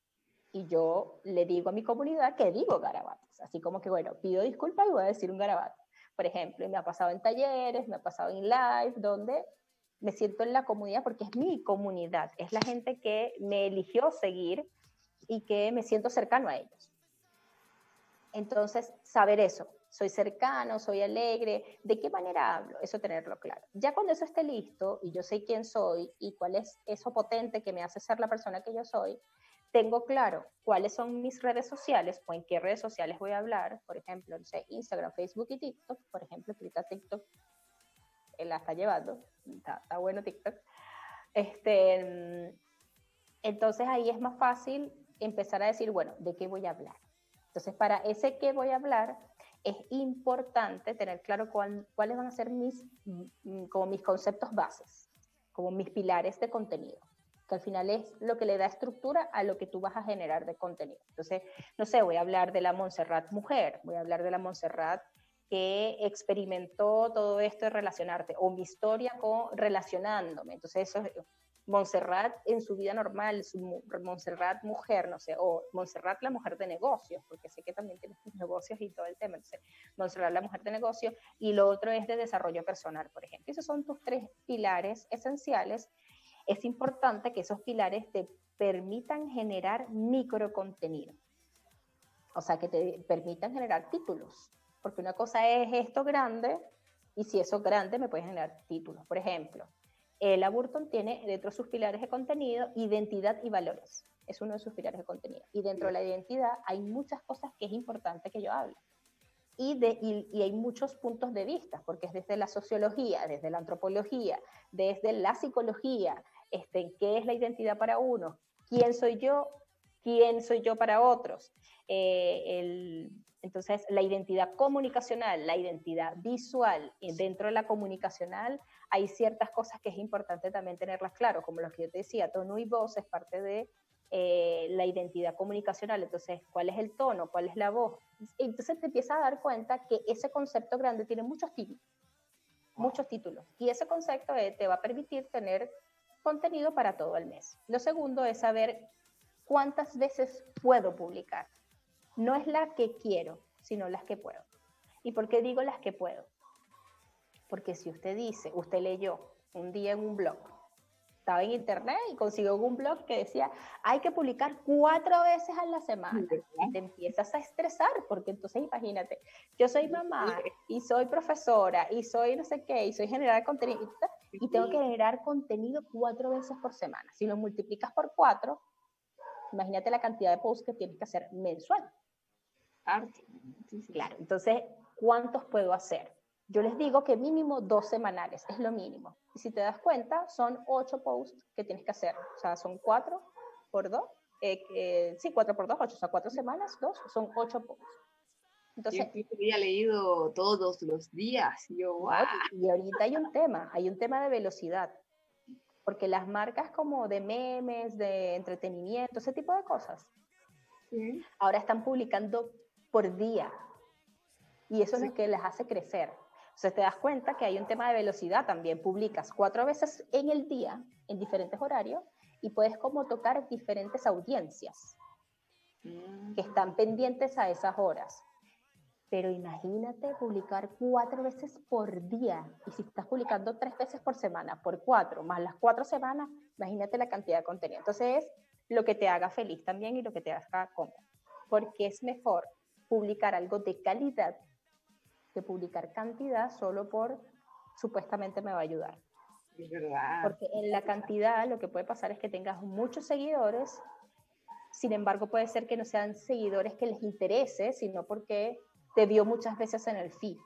y yo le digo a mi comunidad que digo garabatos. Así como que, bueno, pido disculpas y voy a decir un garabato. Por ejemplo, me ha pasado en talleres, me ha pasado en live, donde me siento en la comunidad porque es mi comunidad, es la gente que me eligió seguir y que me siento cercano a ellos. Entonces, saber eso, soy cercano, soy alegre, ¿de qué manera hablo? Eso tenerlo claro. Ya cuando eso esté listo y yo sé quién soy y cuál es eso potente que me hace ser la persona que yo soy, tengo claro cuáles son mis redes sociales o en qué redes sociales voy a hablar, por ejemplo, no sé, Instagram, Facebook y TikTok, por ejemplo, ahorita TikTok él la está llevando, está, está, bueno TikTok. Este, entonces ahí es más fácil empezar a decir, bueno, ¿de qué voy a hablar? Entonces, para ese qué voy a hablar, es importante tener claro cuál, cuáles van a ser mis, mm, como mis conceptos bases, como mis pilares de contenido que al final es lo que le da estructura a lo que tú vas a generar de contenido. Entonces, no sé, voy a hablar de la Montserrat mujer, voy a hablar de la Montserrat que experimentó todo esto de relacionarte, o mi historia con relacionándome. Entonces, eso es Montserrat en su vida normal, su Montserrat mujer, no sé, o Montserrat la mujer de negocios, porque sé que también tienes negocios y todo el tema. Entonces, Montserrat la mujer de negocios, y lo otro es de desarrollo personal, por ejemplo. Esos son tus tres pilares esenciales es importante que esos pilares te permitan generar microcontenido. O sea, que te permitan generar títulos. Porque una cosa es esto grande y si eso grande me puede generar títulos. Por ejemplo, el Burton tiene dentro de sus pilares de contenido identidad y valores. Es uno de sus pilares de contenido. Y dentro de la identidad hay muchas cosas que es importante que yo hable. Y, de, y, hay muchos puntos de vista, porque es desde la sociología, desde la antropología, desde la psicología, este, qué es la identidad para uno, quién soy yo, quién soy yo para otros. Eh, entonces, la identidad comunicacional, la identidad visual, dentro de la comunicacional hay ciertas cosas que es importante también tenerlas claro, como lo que yo te decía, tono y voz es parte de eh, la identidad comunicacional. Entonces, ¿cuál es el tono? ¿Cuál es la voz? Entonces te empiezas a dar cuenta que ese concepto grande tiene muchos títulos, muchos títulos. Y ese concepto eh, te va a permitir tener contenido para todo el mes. Lo segundo es saber cuántas veces puedo publicar. No es la que quiero, sino las que puedo. ¿Y por qué digo las que puedo? Porque si usted dice, usted leyó un día en un blog, estaba en internet y consiguió un blog que decía, hay que publicar cuatro veces a la semana. Y te empiezas a estresar, porque entonces imagínate, yo soy mamá y soy profesora y soy no sé qué, y soy generar contenido y tengo que generar contenido cuatro veces por semana. Si lo multiplicas por cuatro, imagínate la cantidad de posts que tienes que hacer mensual. Claro, entonces, ¿cuántos puedo hacer? Yo les digo que mínimo dos semanales, es lo mínimo. Y si te das cuenta, son ocho posts que tienes que hacer. O sea, son cuatro por dos. Eh, sí, cuatro por dos, ocho. O sea, cuatro semanas, dos, son ocho posts. Entonces, yo había leído todos los días. Yo, Y ahorita hay un tema, hay un tema de velocidad. Porque las marcas como de memes, de entretenimiento, ese tipo de cosas, ahora están publicando por día. Y eso es lo que les hace crecer. Entonces te das cuenta que hay un tema de velocidad también. Publicas cuatro veces en el día, en diferentes horarios, y puedes como tocar diferentes audiencias. que están pendientes a esas horas. Pero imagínate publicar cuatro veces por día. Y si estás publicando tres veces por semana, por cuatro, más las cuatro semanas, imagínate la cantidad de contenido. Entonces es lo que te haga feliz también y lo que te haga cómodo. Porque es mejor publicar algo de calidad que publicar cantidad solo por supuestamente me va a ayudar. Es verdad. Porque en la cantidad lo que puede pasar es que tengas muchos seguidores, sin embargo puede ser que no sean seguidores que les interese, sino porque te vio muchas veces en el feed.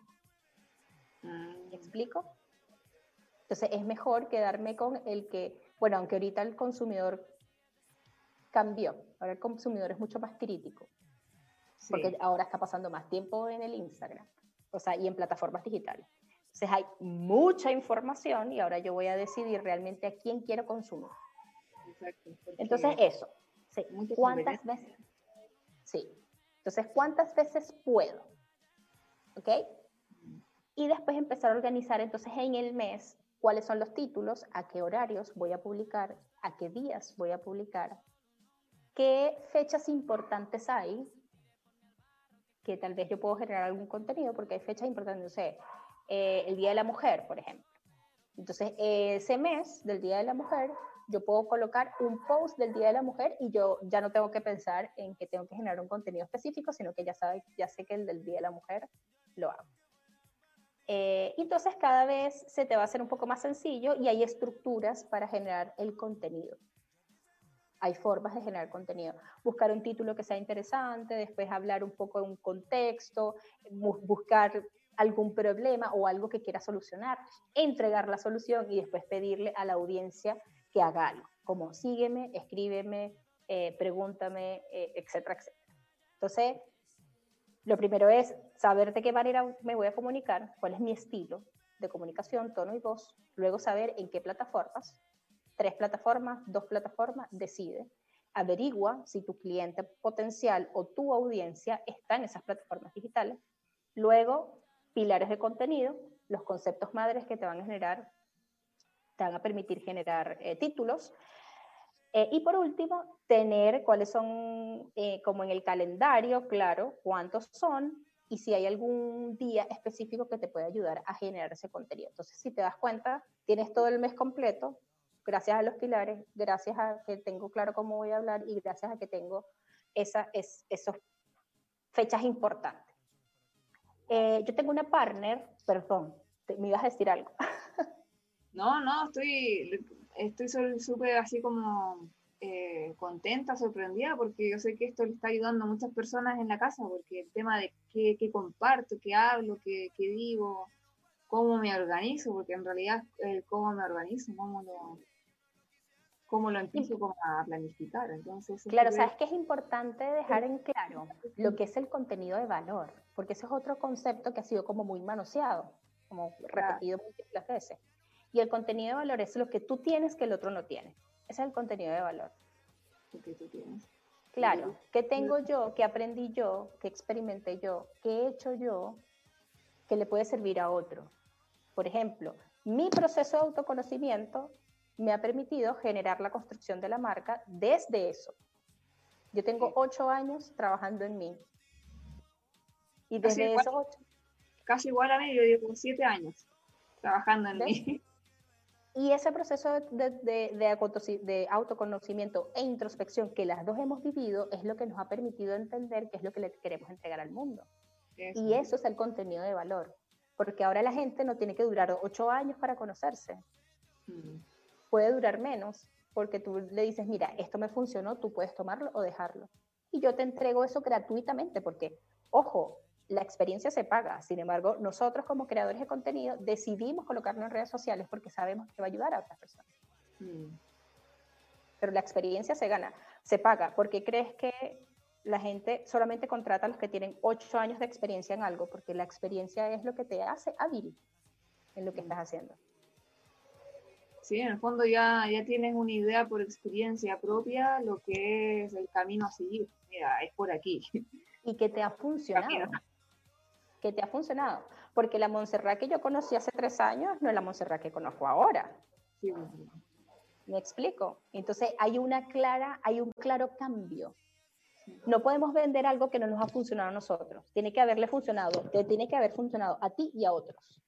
Mm. ¿Me explico? Entonces es mejor quedarme con el que, bueno, aunque ahorita el consumidor cambió, ahora el consumidor es mucho más crítico, Sí. porque ahora está pasando más tiempo en el Instagram, o sea, y en plataformas digitales. Entonces hay mucha información y ahora yo voy a decidir realmente a quién quiero consumir. Exacto, Entonces eso, sí. ¿cuántas veces? Sí. Entonces, ¿cuántas veces puedo? ¿Ok? Y después empezar a organizar entonces en el mes cuáles son los títulos, a qué horarios voy a publicar, a qué días voy a publicar, qué fechas importantes hay, que tal vez yo puedo generar algún contenido, porque hay fechas importantes, no sé, eh, el Día de la Mujer, por ejemplo. Entonces, ese mes del Día de la Mujer, yo puedo colocar un post del Día de la Mujer y yo ya no tengo que pensar en que tengo que generar un contenido específico, sino que ya, sabe, ya sé que el del Día de la Mujer lo hago. Eh, entonces cada vez se te va a hacer un poco más sencillo y hay estructuras para generar el contenido. Hay formas de generar contenido. Buscar un título que sea interesante, después hablar un poco de un contexto, bu- buscar algún problema o algo que quiera solucionar, entregar la solución y después pedirle a la audiencia que haga algo, como sígueme, escríbeme, eh, pregúntame, eh, etcétera, etcétera. Entonces, lo primero es saber de qué manera me voy a comunicar, cuál es mi estilo de comunicación, tono y voz. Luego saber en qué plataformas, tres plataformas, dos plataformas, decide. Averigua si tu cliente potencial o tu audiencia está en esas plataformas digitales. Luego, pilares de contenido, los conceptos madres que te van a generar, te van a permitir generar eh, títulos. Eh, y por último, tener cuáles son, eh, como en el calendario, claro, cuántos son y si hay algún día específico que te puede ayudar a generar ese contenido. Entonces, si te das cuenta, tienes todo el mes completo, gracias a los pilares, gracias a que tengo claro cómo voy a hablar y gracias a que tengo esa, es, esas fechas importantes. Eh, yo tengo una partner, perdón, me ibas a decir algo. No, no, estoy estoy súper así como eh, contenta, sorprendida, porque yo sé que esto le está ayudando a muchas personas en la casa, porque el tema de qué, qué comparto, qué hablo, qué, qué digo, cómo me organizo, porque en realidad el cómo me organizo, cómo lo, cómo lo empiezo como a planificar. Entonces, es Claro, sabes que es importante dejar en claro lo que es el contenido de valor, porque ese es otro concepto que ha sido como muy manoseado, como repetido múltiples veces. Y el contenido de valor es lo que tú tienes que el otro no tiene. Ese es el contenido de valor. lo que tú tienes. Claro, ¿qué tengo yo? ¿Qué aprendí yo? ¿Qué experimenté yo? ¿Qué he hecho yo que le puede servir a otro? Por ejemplo, mi proceso de autoconocimiento me ha permitido generar la construcción de la marca desde eso. Yo tengo ocho años trabajando en mí. Y desde igual. esos ocho, Casi igual a mí, yo llevo siete años trabajando en ¿Ves? mí. Y ese proceso de, de- de autoconoci- de autoconocimiento e introspección que las dos hemos vivido es lo que nos ha permitido entender qué es lo que le queremos entregar al mundo. Eso. Y eso es el contenido de valor. Porque ahora la gente no tiene que durar ocho años para conocerse. Mm. Puede durar menos porque tú le dices, mira, esto me funcionó, tú puedes tomarlo o dejarlo. Y yo te entrego eso gratuitamente porque, ojo, la experiencia se paga. Sin embargo, nosotros como creadores de contenido decidimos colocarlo en redes sociales porque sabemos que va a ayudar a otras personas. Mm. Pero la experiencia se gana, se paga. porque crees que la gente solamente contrata a los que tienen ocho años de experiencia en algo? Porque la experiencia es lo que te hace hábil en lo que estás haciendo. Sí, en el fondo ya, ya tienes una idea por experiencia propia lo que es el camino a seguir. Mira, es por aquí. Y que te ha funcionado. Camino. Que te ha funcionado. Porque la Montserrat que yo conocí hace tres años no es la Montserrat que conozco ahora. Sí, ¿Me explico? Entonces hay una clara, hay un claro cambio. No podemos vender algo que no nos ha funcionado a nosotros. Tiene que haberle funcionado, te tiene que haber funcionado a ti y a otros.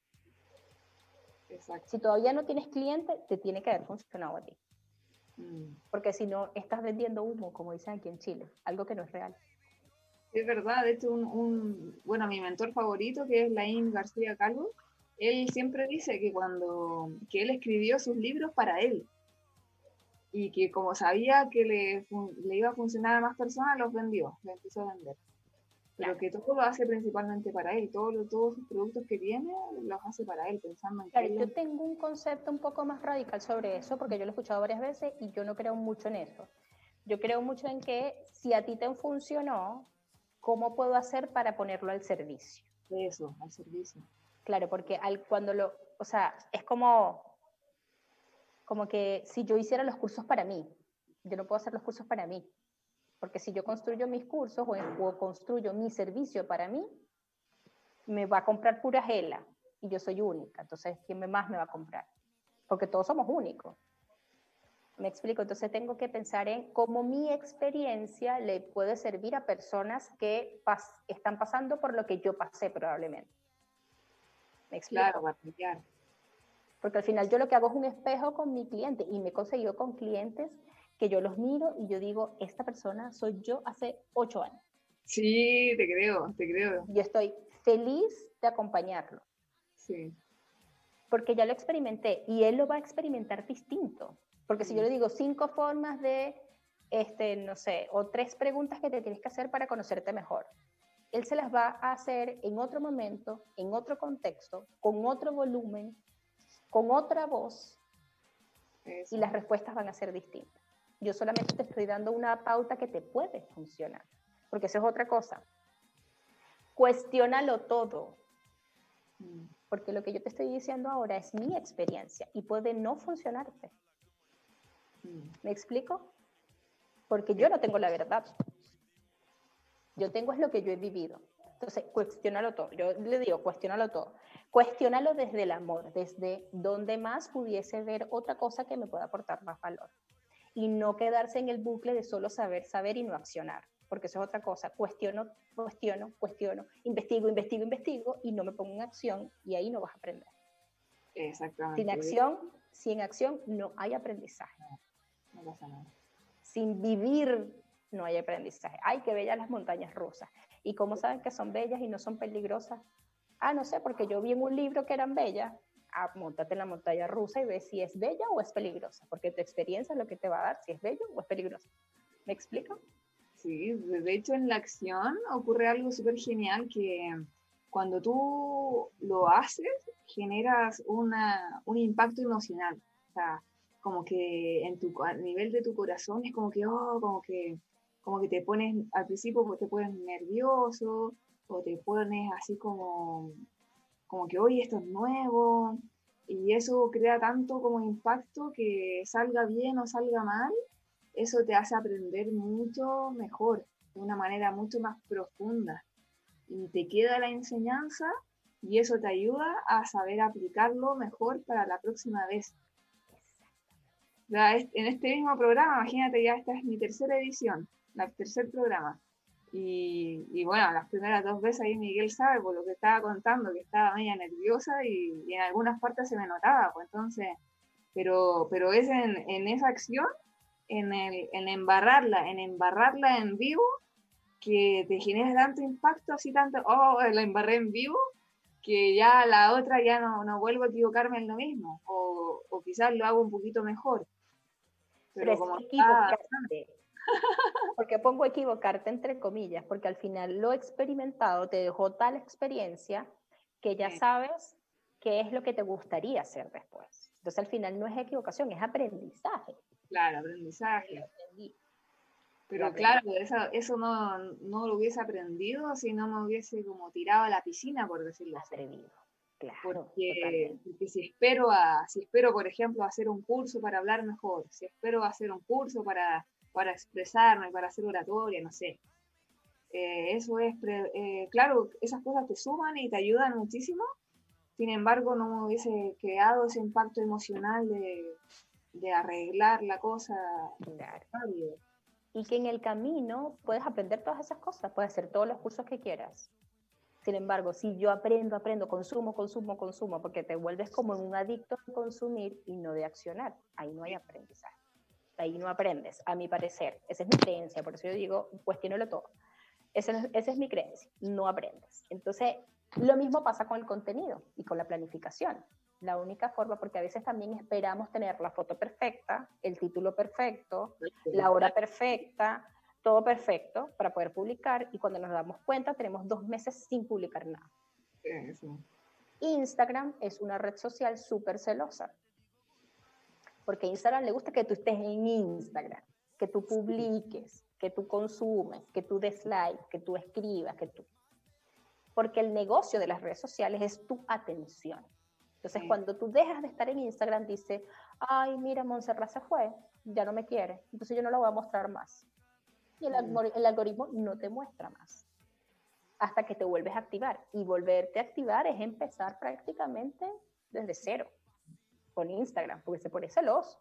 Si todavía no tienes cliente, te tiene que haber funcionado a ti. Mm. Porque si no, estás vendiendo humo, como dicen aquí en Chile, algo que no es real. Es verdad, de hecho, un, bueno, mi mentor favorito, que es Laín García Calvo, él siempre dice que cuando que él escribió sus libros para él y que como sabía que le, le iba a funcionar a más personas, los vendió, los empezó a vender. Pero que todo lo hace principalmente para él, todos todos sus productos que tiene los hace para él, pensando en claro, Yo tengo un concepto un poco más radical sobre eso, porque yo lo he escuchado varias veces y yo no creo mucho en eso. Yo creo mucho en que si a ti te funcionó, ¿cómo puedo hacer para ponerlo al servicio? Eso, al servicio. Claro, porque al, cuando lo, o sea, es como, como que si yo hiciera los cursos para mí, yo no puedo hacer los cursos para mí, porque si yo construyo mis cursos o, construyo mi servicio para mí, me va a comprar pura gela y yo soy única. Entonces, ¿quién más me va a comprar? Porque todos somos únicos. Me explico, entonces tengo que pensar en cómo mi experiencia le puede servir a personas que están pasando por lo que yo pasé probablemente. ¿Me explico? Claro, Porque al final yo lo que hago es un espejo con mi cliente y me he conseguido con clientes que yo los miro y yo digo, esta persona soy yo hace ocho años. Sí, te creo, te creo. Y estoy feliz de acompañarlo. Sí. Porque ya lo experimenté y él lo va a experimentar distinto. Porque si yo le digo cinco formas de, este, no sé, o tres preguntas que te tienes que hacer para conocerte mejor, él se las va a hacer en otro momento, en otro contexto, con otro volumen, con otra voz, y las respuestas van a ser distintas. Yo solamente te estoy dando una pauta que te puede funcionar, porque eso es otra cosa. Cuestiónalo todo, porque lo que yo te estoy diciendo ahora es mi experiencia y puede no funcionarte. ¿Me explico? Porque yo no tengo la verdad. Yo tengo es lo que yo he vivido. Entonces, cuestionalo todo. Yo le digo, cuestionalo todo. Cuestiónalo desde el amor, desde donde más pudiese ver otra cosa que me pueda aportar más valor y no quedarse en el bucle de solo saber, saber y no accionar, porque eso es otra cosa. Cuestiono, cuestiono, cuestiono, investigo, investigo, investigo y no me pongo en acción y ahí no vas a aprender. Exactamente. Sin acción, sin acción no hay aprendizaje. Sin vivir no hay aprendizaje. Ay, qué bellas las montañas rusas. ¿Y cómo saben que son bellas y no son peligrosas? Ah, no sé, porque yo vi en un libro que eran bellas a montarte en la montaña rusa y ves si es bella o es peligrosa, porque tu experiencia es lo que te va a dar si es bello o es peligroso. ¿Me explico? Sí, de hecho en la acción ocurre algo súper genial que cuando tú lo haces generas una, un impacto emocional. O sea, como que en tu, a nivel de tu corazón es como que, oh, como que, como que te pones, al principio te pones nervioso o te pones así como como que hoy esto es nuevo, y eso crea tanto como impacto que salga bien o salga mal, eso te hace aprender mucho mejor, de una manera mucho más profunda. Y te queda la enseñanza y eso te ayuda a saber aplicarlo mejor para la próxima vez. En este mismo programa, imagínate, ya esta es mi tercera edición, el tercer programa. Y, bueno, las primeras dos veces ahí Miguel sabe por lo que estaba contando, que estaba media nerviosa y, en algunas partes se me notaba, pues entonces, pero, pero es en, esa acción, en, el, embarrarla, en embarrarla en vivo, que te genera tanto impacto, así tanto, oh, la embarré en vivo, que ya la otra ya no, no vuelvo a equivocarme en lo mismo, o quizás lo hago un poquito mejor. Pero, como porque pongo equivocarte entre comillas, porque al final lo experimentado te dejó tal experiencia que ya sabes qué es lo que te gustaría hacer después. Entonces al final no es equivocación, es aprendizaje. Claro, aprendizaje. Pero claro, eso, eso no, no, lo hubiese aprendido si no me hubiese como tirado a la piscina, por decirlo así. Claro, porque, porque, si espero a, si espero, por ejemplo, hacer un curso para hablar mejor, si espero hacer un curso para para expresarme, para hacer oratoria, no sé. Eh, eso es, eh, claro, esas cosas te suman y te ayudan muchísimo, sin embargo no hubiese creado ese impacto emocional de, de arreglar la cosa claro. y que en el camino puedes aprender todas esas cosas, puedes hacer todos los cursos que quieras. Sin embargo, si yo aprendo, aprendo, consumo, consumo, consumo, porque te vuelves como un adicto a consumir y no de accionar, ahí no hay aprendizaje. Ahí no aprendes, a mi parecer. Esa es mi creencia, por eso yo digo, cuestionelo todo. Esa es, esa es mi creencia, no aprendes. Entonces, lo mismo pasa con el contenido y con la planificación. La única forma, porque a veces también esperamos tener la foto perfecta, el título perfecto, la hora perfecta, todo perfecto para poder publicar y cuando nos damos cuenta tenemos dos meses sin publicar nada. Instagram es una red social súper celosa, porque a Instagram le gusta que tú estés en Instagram, que tú publiques, que tú consumes, que tú des like, que tú escribas, que tú... Porque el negocio de las redes sociales es tu atención. Entonces, cuando tú dejas de estar en Instagram, dice, ay, mira, Montserrat se fue, ya no me quiere, entonces yo no lo voy a mostrar más. Y el, el algoritmo no te muestra más hasta que te vuelves a activar. Y volverte a activar es empezar prácticamente desde cero con Instagram, porque se pone celoso.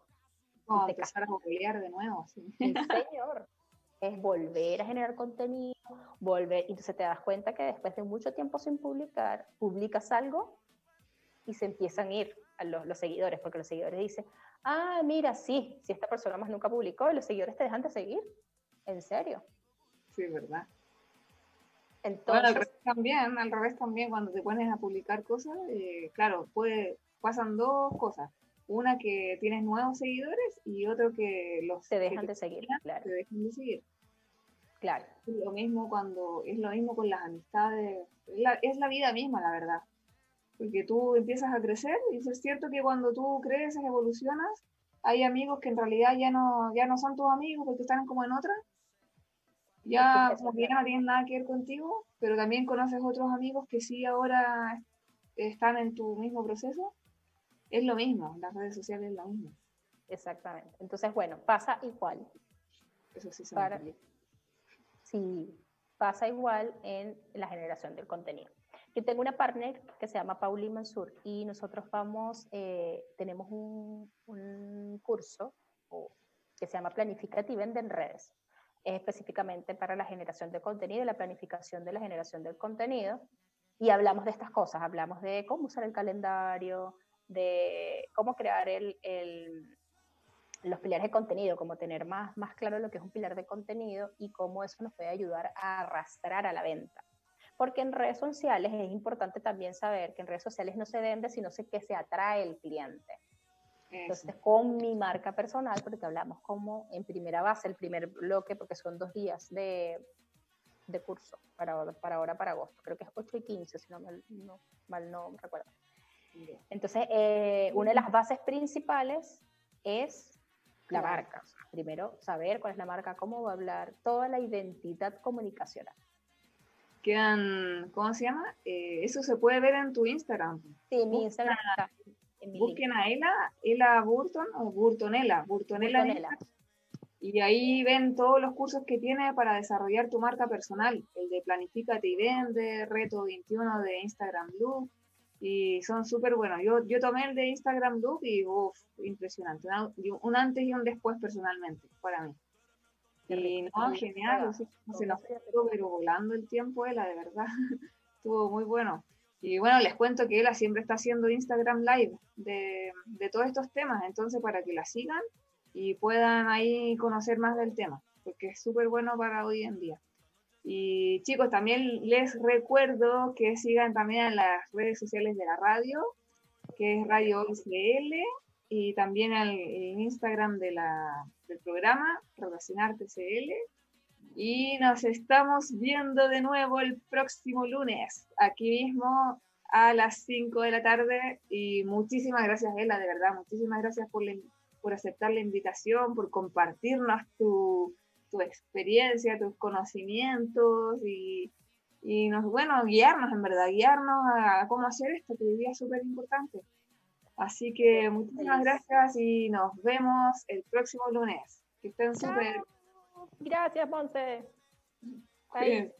Oh, empezar a googlear de nuevo. Sí. señor. Es volver a generar contenido, volver. Y entonces te das cuenta que después de mucho tiempo sin publicar, publicas algo y se empiezan a ir a los, los, seguidores, porque los seguidores dicen, ah, mira, sí, si esta persona más nunca publicó, y los seguidores te dejan de seguir. ¿En serio? Sí, verdad. Entonces, al revés también, al revés también, cuando te pones a publicar cosas, eh, claro, puede, pasan dos cosas. Una que tienes nuevos seguidores y otro que los te dejan de seguir, claro. Te dejan de seguir. Claro. Es lo mismo cuando, es lo mismo con las amistades, es la, es la vida misma, la verdad porque tú empiezas a crecer y es cierto que cuando tú creces, evolucionas, hay amigos que en realidad ya no, ya no son tus amigos porque están como en otra, ya no tienen nada que ver contigo, pero también conoces otros amigos que sí ahora están en tu mismo proceso. Es lo mismo, las redes sociales es lo mismo. Exactamente. Entonces, bueno, pasa igual. Eso sí, Para, sí, pasa igual en la generación del contenido. Yo tengo una partner que se llama Pauli Mansur y nosotros vamos, eh, tenemos un, un curso que se llama Planificativa en redes. Es específicamente para la generación de contenido y la planificación de la generación del contenido. Y hablamos de estas cosas, hablamos de cómo usar el calendario, de cómo crear el, el, los pilares de contenido, cómo tener más, más claro lo que es un pilar de contenido y cómo eso nos puede ayudar a arrastrar a la venta porque en redes sociales es importante también saber que en redes sociales no se vende, sino que se atrae el cliente. Entonces, con mi marca personal, porque hablamos como en primera base, el primer bloque, porque son dos días de, de curso para, para ahora, para agosto. Creo que es 8 y 15, si no mal no, mal no recuerdo. Entonces, eh, una de las bases principales es la marca. primero, saber cuál es la marca, cómo va a hablar, toda la identidad comunicacional quedan, ¿cómo se llama? Eh, eso se puede ver en tu Instagram. Sí, mi Instagram Busquen a Ela, Ela Burton o Burtonela, Burtonela. Y ahí ven todos los cursos que tiene para desarrollar tu marca personal. El de Planifícate y Vende, Reto 21 de Instagram Loop. Y son súper buenos. Yo, yo tomé el de Instagram Loop y uff, impresionante. Un antes y un después personalmente para mí. Y no, genial, se nos fue pero volando el tiempo, Ela, de verdad. Estuvo muy bueno. Y bueno, les cuento que Ela siempre está haciendo Instagram Live de, de todos estos temas, entonces para que la sigan y puedan ahí conocer más del tema, porque es súper bueno para hoy en día. Y chicos, también les recuerdo que sigan también en las redes sociales de la radio, que es Radio ICL, y también al Instagram de la, del programa, Relacionarte CL. Y nos estamos viendo de nuevo el próximo lunes, aquí mismo a las 5 de la tarde. Y muchísimas gracias, Ela, de verdad, muchísimas gracias por, por aceptar la invitación, por compartirnos tu, tu experiencia, tus conocimientos y, y nos, bueno, guiarnos en verdad, guiarnos a cómo hacer esto, que hoy día es súper importante. Así que muchísimas gracias y nos vemos el próximo lunes. Que estén súper. Gracias, Ponce. Bye.